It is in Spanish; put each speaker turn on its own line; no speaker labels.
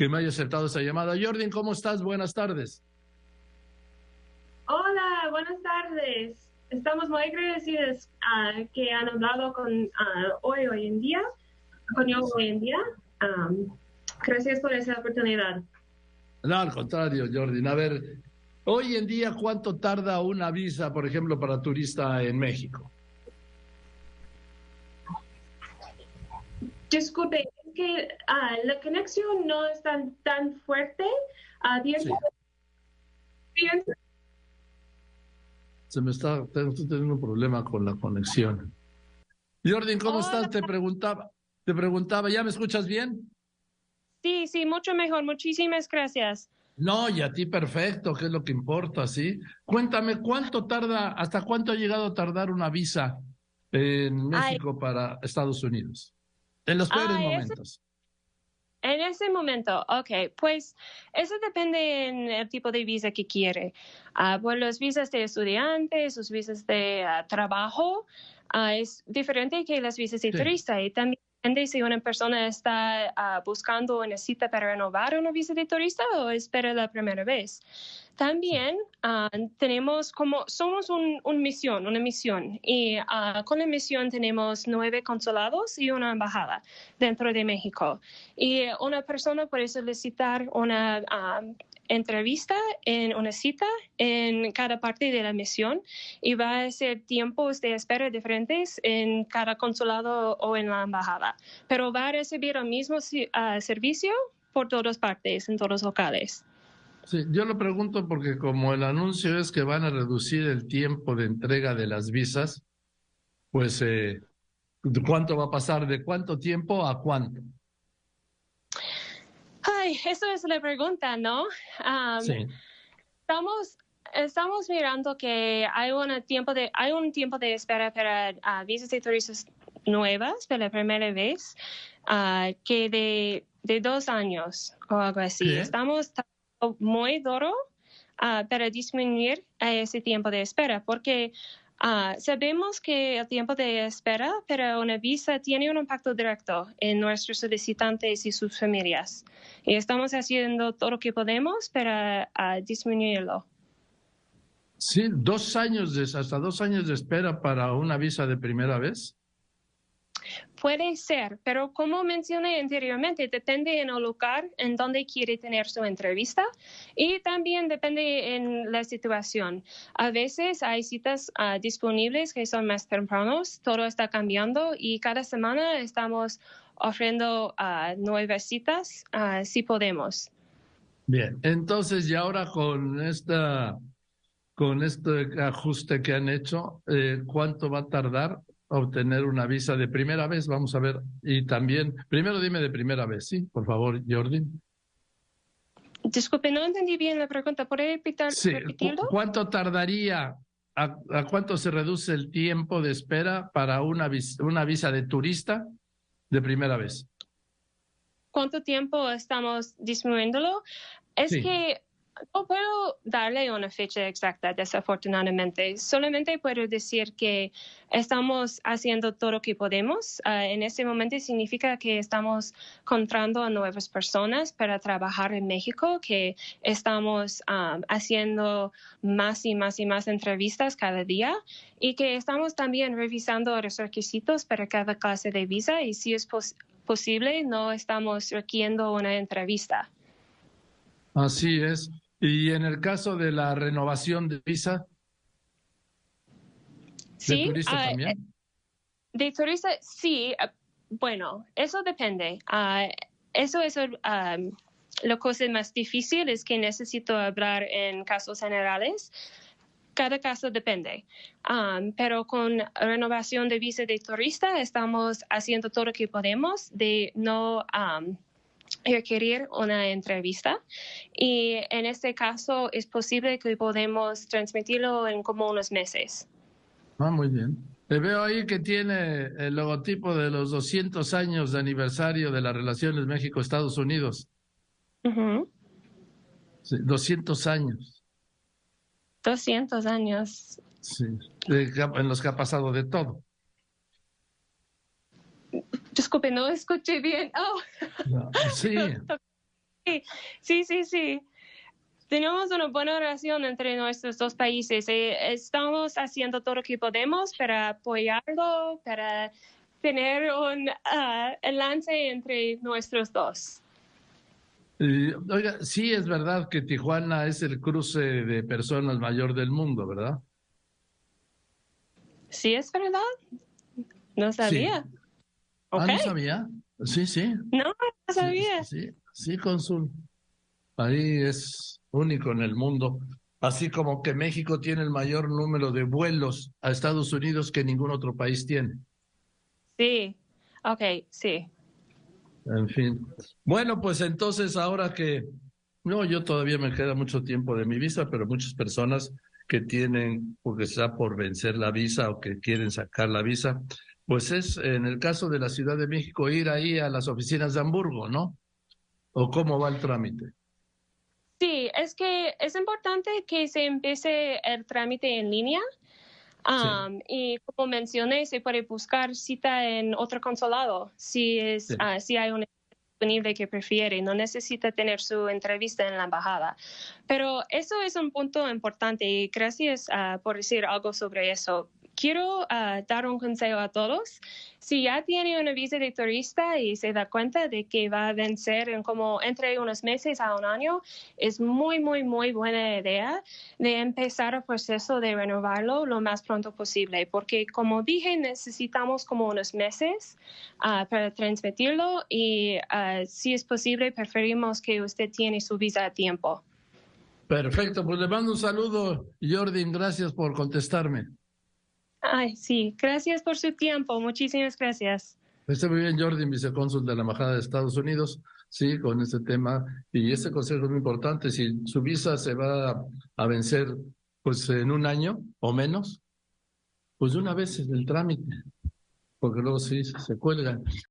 que me haya aceptado esa llamada. Jordan, ¿cómo estás? Buenas tardes.
Hola, buenas tardes. Estamos muy agradecidos ah, que han hablado con ah, hoy, hoy en día, con yo hoy en día. gracias por esa oportunidad.
No, al contrario, Jordan. A ver, hoy en día, ¿cuánto tarda una visa, por ejemplo, para turista en México?
Disculpe, que ah, la conexión no es tan, tan fuerte.
Se me está, teniendo un problema con la conexión. Jordan, ¿cómo estás? Te preguntaba, te preguntaba, ¿ya me escuchas bien?
Sí, sí, mucho mejor. Muchísimas gracias.
No, y a ti perfecto, que es lo que importa, ¿sí? Cuéntame, ¿cuánto tarda, hasta cuánto ha llegado a tardar una visa en México para Estados Unidos? En los peores momentos.
en ese momento, ok, pues eso depende en el tipo de visa que quiere. Uh, pues los visas de estudiantes, sus visas de ah, trabajo, ah, es diferente que las visas de turista y también si una persona está uh, buscando una cita para renovar una visa de turista o espera la primera vez. También ah, tenemos como, somos un, misión, una misión, y ah, con la misión tenemos nueve consulados y una embajada dentro de México. Y una persona puede solicitar una entrevista en una cita en cada parte de la misión y va a ser tiempos de espera diferentes en cada consulado o en la embajada, pero va a recibir el mismo ah, servicio por todas partes, en todos los locales.
Sí, yo lo pregunto porque como el anuncio es que van a reducir el tiempo de entrega de las visas, pues eh, ¿cuánto va a pasar? ¿De cuánto tiempo a cuánto?
Ay, eso es la pregunta, ¿no? sí. Estamos, estamos mirando que hay, un tiempo de, hay un tiempo de espera para uh, visas de turistas nuevas por la primera vez, uh, que de, de, dos años o algo así. Estamos muy duro uh, para disminuir ese tiempo de espera, porque Ah, sabemos que el tiempo de espera para una visa tiene un impacto directo en nuestros solicitantes y sus familias. Y estamos haciendo todo lo que podemos para ah, disminuirlo.
Sí, dos años, de, hasta dos años de espera para una visa de primera vez.
Puede ser, pero como mencioné anteriormente, depende en el lugar en donde quiere tener su entrevista y también depende en la situación. A veces hay citas ah, disponibles que son más tempranos, todo está cambiando y cada semana estamos ofreciendo uh, nuevas citas uh, si podemos.
Bien, entonces y ahora con esta con este ajuste que han hecho, eh, ¿cuánto va a tardar obtener una visa de primera vez. Vamos a ver. Y también, primero dime de primera vez, ¿sí? Por favor, Jordi.
Disculpe, no entendí bien la pregunta. ¿Puede repetir, sí.
¿Cuánto tardaría, a, cuánto se reduce el tiempo de espera para una, una visa de turista de primera vez?
¿Cuánto tiempo estamos disminuyéndolo? Es que no puedo darle una fecha exacta, desafortunadamente. Solamente puedo decir que estamos haciendo todo lo que podemos. Ah, en este momento significa que estamos encontrando a nuevas personas para trabajar en México, que estamos ah, haciendo más y más y más entrevistas cada día y que estamos también revisando los requisitos para cada clase de visa y si es posible, no estamos requiriendo una entrevista.
Así es. Y en el caso de la renovación de visa,
¿de turista ah, también? Eh, de turista, sí. Ah, bueno, eso depende. Ah, eso es um, lo cosa más difícil, es que necesito hablar en casos generales. Cada caso depende. Um, pero con renovación de visa de turista estamos haciendo todo lo que podemos de no... Um, requerir una entrevista y en este caso es posible que podemos transmitirlo en como unos meses.
Ah, muy bien. Le veo ahí que tiene el logotipo de los 200 años de aniversario de las relaciones México-Estados Unidos. sí, 200 años.
200 años.
Sí, en los que ha pasado de todo.
Disculpe, no escuché bien. Oh.
sí.
sí, sí, sí. Tenemos una buena relación entre nuestros dos países. Eh, estamos haciendo todo lo que podemos para apoyarlo, para tener un uh, enlace entre nuestros dos.
oiga, sí es verdad que Tijuana es el cruce de personas mayor del mundo, ¿verdad?
Sí, es verdad. No sabía.
Ah, ¿no sabía? Sí, sí.
No, no sabía.
Sí, sí, Consul. Ahí es único en el mundo. Así como que México tiene el mayor número de vuelos a Estados Unidos que ningún otro país tiene.
Sí, ok, sí.
En fin. Bueno, pues entonces ahora que, no, yo todavía me queda mucho tiempo de mi visa, pero muchas personas que tienen, porque está por vencer la visa o que quieren sacar la visa, pues es en el caso de la Ciudad de México ir ahí a las oficinas de Hamburgo, ¿no? ¿O cómo va el trámite?
Sí, es que es importante que se empiece el trámite en línea y como mencioné, se puede buscar cita en otro consulado si, es, ah, si hay un disponible que prefiere, no necesita tener su entrevista en la embajada. Pero eso es un punto importante y gracias ah, por decir algo sobre eso quiero ah, dar un consejo a todos. Si ya tiene una visa de turista y se da cuenta de que va a vencer en como entre unos meses a un año, es muy, muy, muy buena idea de empezar el proceso de renovarlo lo más pronto posible, porque como dije, necesitamos como unos meses ah, para transmitirlo y ah, si es posible, preferimos que usted tiene su visa a tiempo.
Perfecto, pues le mando un saludo, Jordi, gracias por contestarme.
Ay, sí, gracias por su tiempo, muchísimas gracias.
Está muy bien, Jordi, vicecónsul de la Embajada de Estados Unidos, sí, con este tema. Y este consejo es muy importante. Si su visa se va a vencer pues en un año o menos, pues de una vez en el trámite, porque luego sí se cuelgan.